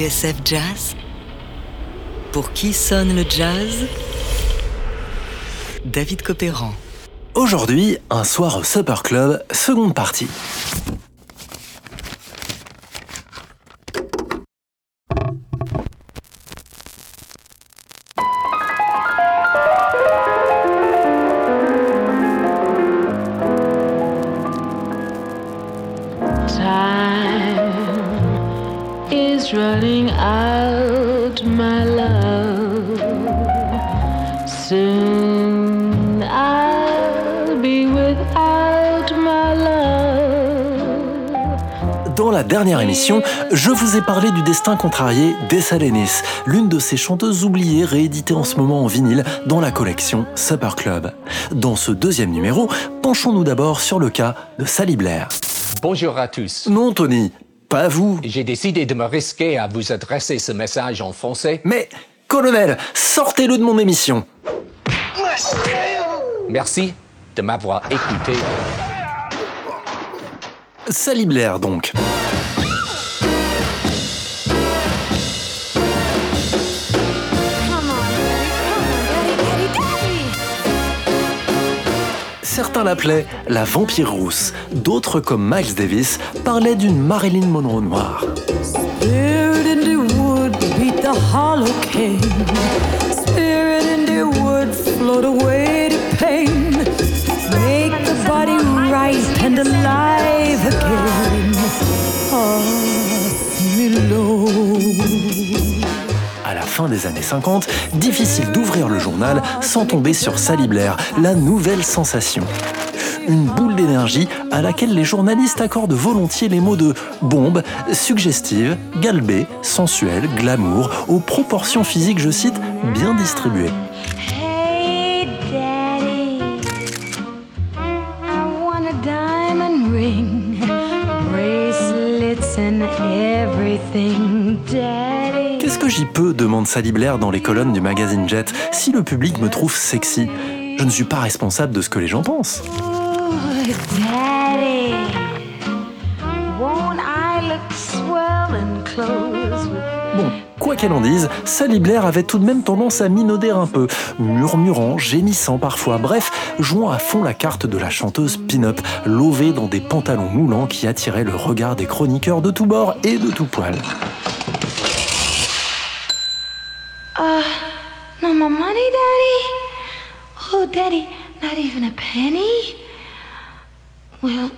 TSF Jazz Pour qui sonne le jazz? David Copéran. Aujourd'hui, un soir au Supper Club, seconde partie. Soon I'll be without my love. Dans la dernière émission, je vous ai parlé du destin contrarié d'Essa l'une de ces chanteuses oubliées rééditées en ce moment en vinyle dans la collection Supper Club. Dans ce deuxième numéro, penchons-nous d'abord sur le cas de Sally Blair. Bonjour à tous. Non, Tony, pas vous. J'ai décidé de me risquer à vous adresser ce message en français. Mais, colonel, sortez-le de mon émission. Merci de m'avoir écouté. Sally Blair, donc. Certains l'appelaient la vampire rousse, d'autres comme Miles Davis parlaient d'une Marilyn Monroe noire. À la fin des années 50, difficile d'ouvrir le journal sans tomber sur Sally Blair, la nouvelle sensation. Une boule d'énergie à laquelle les journalistes accordent volontiers les mots de bombe, suggestive, galbée, sensuelle, glamour, aux proportions physiques, je cite, bien distribuées. Qu'est-ce que j'y peux demande Sally Blair dans les colonnes du magazine Jet si le public me trouve sexy? Je ne suis pas responsable de ce que les gens pensent. Ooh, Daddy, won't I Bon, quoi qu'elle en dise, Sally Blair avait tout de même tendance à minauder un peu, murmurant, gémissant parfois, bref, jouant à fond la carte de la chanteuse pin-up, lovée dans des pantalons moulants qui attiraient le regard des chroniqueurs de tous bords et de tout poil. No more money, Daddy? Oh, Daddy, not even a penny? Well,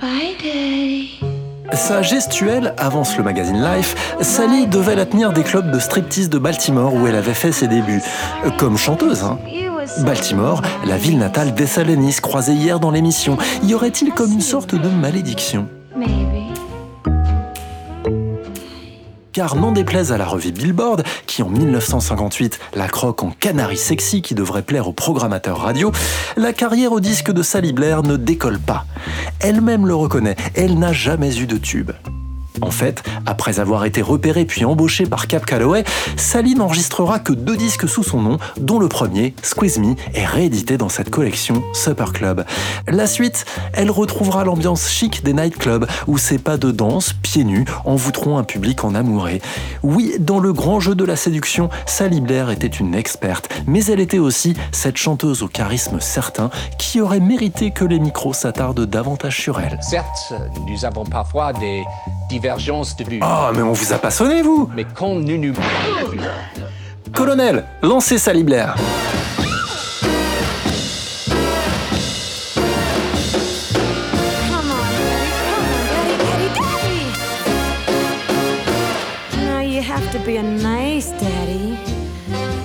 bye, Daddy. Sa gestuelle avance le magazine Life, Sally devait la tenir des clubs de striptease de Baltimore où elle avait fait ses débuts. Comme chanteuse, hein. Baltimore, la ville natale d'Essalenis, croisée hier dans l'émission. Y aurait-il comme une sorte de malédiction? Car n'en déplaise à la revue Billboard, qui en 1958 la croque en canari sexy qui devrait plaire aux programmateurs radio, la carrière au disque de Sally Blair ne décolle pas. Elle-même le reconnaît, elle n'a jamais eu de tube. En fait, après avoir été repérée puis embauchée par Cap Calloway, Sally n'enregistrera que deux disques sous son nom, dont le premier, Squeeze Me, est réédité dans cette collection Supper Club. La suite, elle retrouvera l'ambiance chic des nightclubs, où ses pas de danse, pieds nus, envoûteront un public en amouré. Oui, dans le grand jeu de la séduction, Sally Blair était une experte, mais elle était aussi cette chanteuse au charisme certain qui aurait mérité que les micros s'attardent davantage sur elle. Certes, nous avons parfois des divergences de vue. Oh, mais on vous a pas sonné, vous Mais quand nous nous... Colonel, lancez to be a nice daddy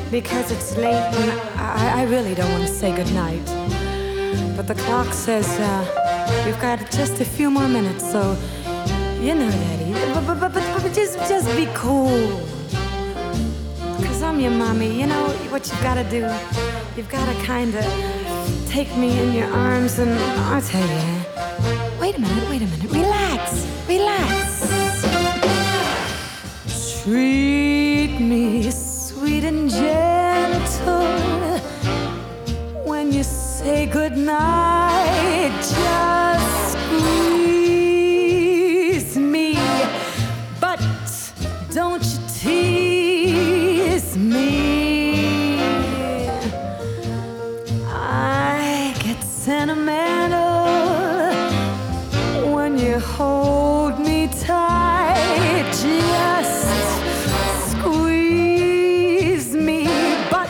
because it's late and I, I really don't want to say goodnight. But the clock says uh, we've got just a few more minutes, so you know, Daddy. But, but, but, but, but just, just be cool. Cause I'm your mommy. You know what you've got to do? You've got to kind of take me in your arms and I'll tell you. Wait a minute, wait a minute. Relax, relax. Treat me sweet and gentle when you say goodnight. When you hold me tight. Just squeeze me, but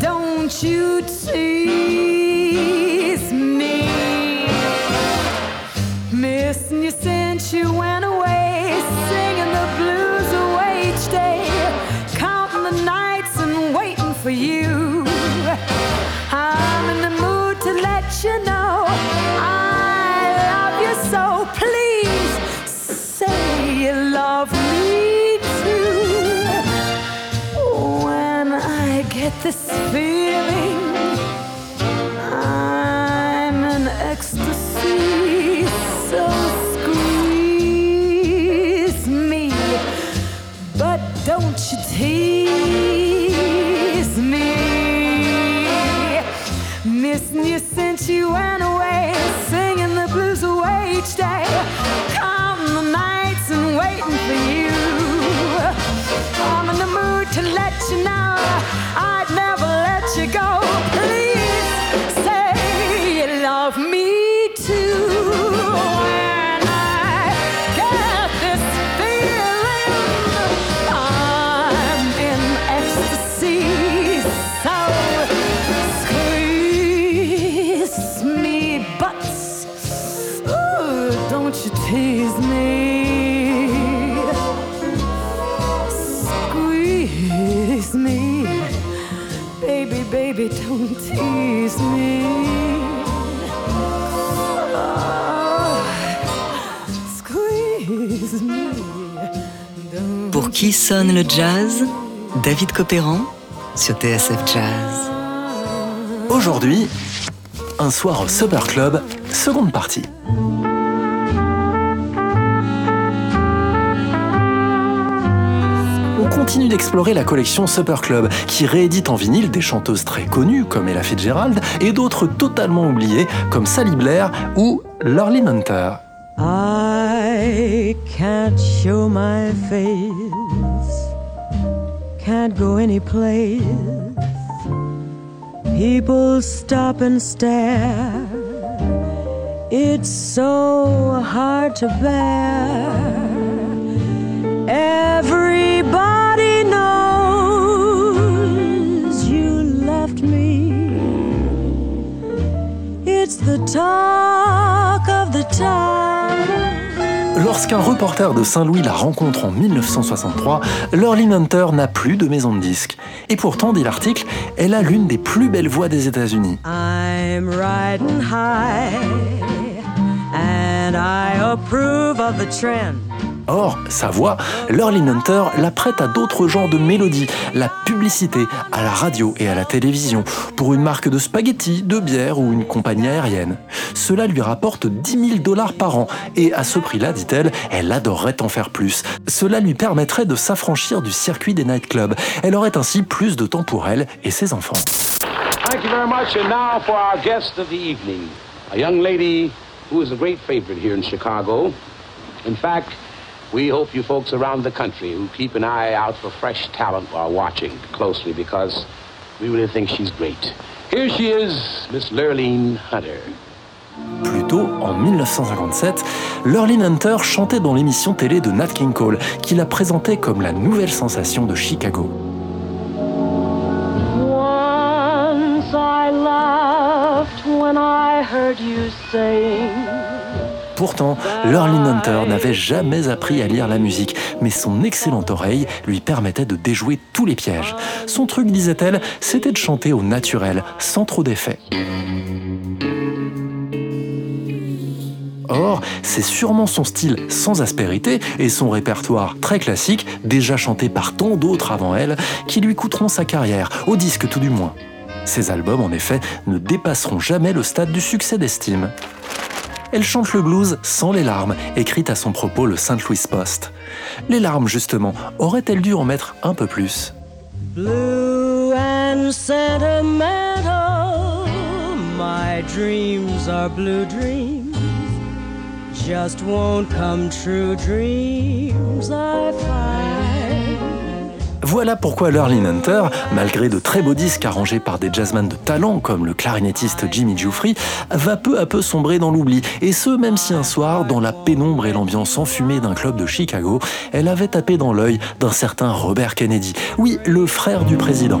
don't you tease me. Missing you since you went away, singing the blues away each day, counting the nights and waiting for you. I'm in the mood to let you know Pour qui sonne le jazz? David Copéran sur TSF Jazz. Aujourd'hui, un soir au Supper Club, seconde partie. On continue d'explorer la collection Supper Club, qui réédite en vinyle des chanteuses très connues comme Ella Fitzgerald et d'autres totalement oubliées comme Sally Blair ou Lorley Hunter. I can't show my face, can't go any place. People stop and stare. It's so hard to bear. Everybody knows you left me. It's the talk of the town. Lorsqu'un reporter de Saint-Louis la rencontre en 1963, Lorley Hunter n'a plus de maison de disques. Et pourtant, dit l'article, elle a l'une des plus belles voix des États-Unis. Or, sa voix, Lorley Hunter la prête à d'autres genres de mélodies, la publicité, à la radio et à la télévision, pour une marque de spaghettis, de bière ou une compagnie aérienne. Cela lui rapporte 10 000 dollars par an, et à ce prix-là, dit-elle, elle adorerait en faire plus. Cela lui permettrait de s'affranchir du circuit des nightclubs. Elle aurait ainsi plus de temps pour elle et ses enfants. Thank you very much. And now for our guest of the evening, a young lady who is a great favorite here in Chicago. In fact, we hope you folks around the country who keep an eye out for fresh talent are watching closely because we really think she's great. Here she is, Miss Lurleen Hunter. Plus tôt, en 1957, Lurleen Hunter chantait dans l'émission télé de Nat King Cole, qui la présentait comme la nouvelle sensation de Chicago. Once I laughed when I heard you sing. Pourtant, Lurleen Hunter n'avait jamais appris à lire la musique, mais son excellente oreille lui permettait de déjouer tous les pièges. Son truc, disait-elle, c'était de chanter au naturel, sans trop d'effets. Or, c'est sûrement son style sans aspérité et son répertoire très classique, déjà chanté par tant d'autres avant elle, qui lui coûteront sa carrière, au disque tout du moins. Ces albums, en effet, ne dépasseront jamais le stade du succès d'estime. Elle chante le blues sans les larmes, écrite à son propos le St. Louis Post. Les larmes, justement, auraient-elles dû en mettre un peu plus? Voilà pourquoi Lurlin Hunter, malgré de très beaux disques arrangés par des jazzmen de talent comme le clarinettiste Jimmy Giuffry, va peu à peu sombrer dans l'oubli. Et ce, même si un soir, dans la pénombre et l'ambiance enfumée d'un club de Chicago, elle avait tapé dans l'œil d'un certain Robert Kennedy. Oui, le frère du président.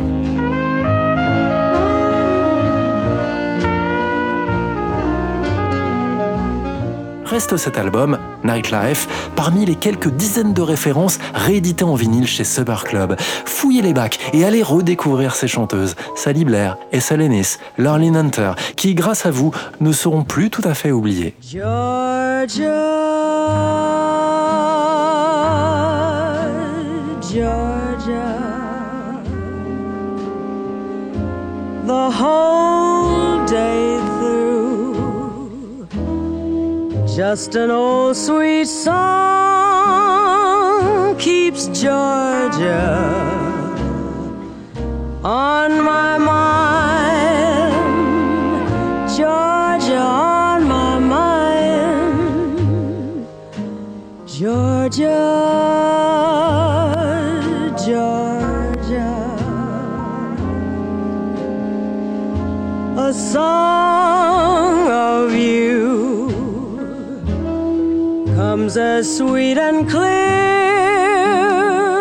Reste cet album, Nightlife, parmi les quelques dizaines de références rééditées en vinyle chez Summer Club. Fouillez les bacs et allez redécouvrir ces chanteuses, Sally Blair, Essa Lennis, Lorlin Hunter, qui, grâce à vous, ne seront plus tout à fait oubliées. Just an old sweet song keeps Georgia on my mind. As sweet and clear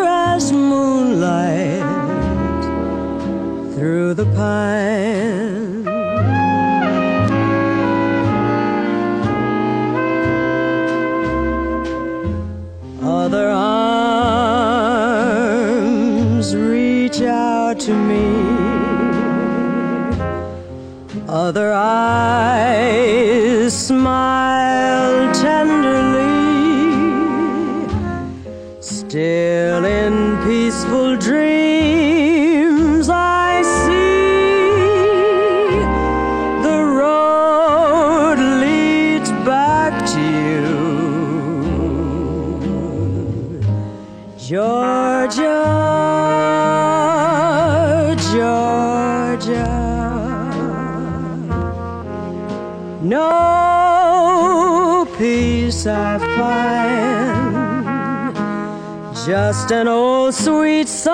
as moonlight through the pine. Dreams, I see. The road leads back to you, Georgia, Georgia. No peace I find just an old sweet song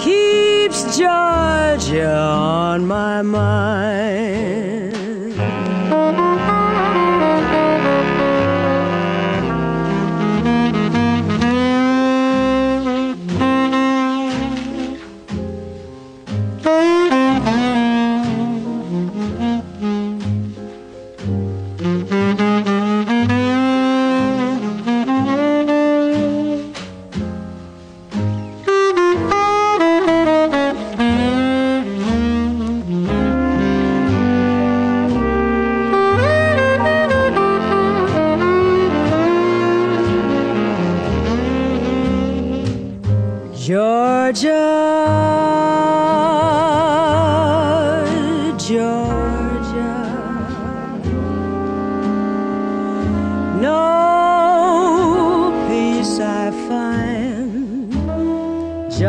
keeps Georgia on my mind.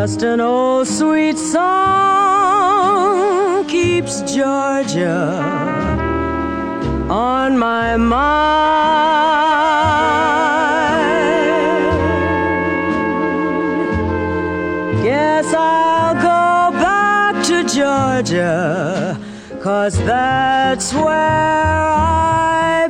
Just an old sweet song keeps Georgia on my mind. Guess I'll go back to Georgia, cause that's where I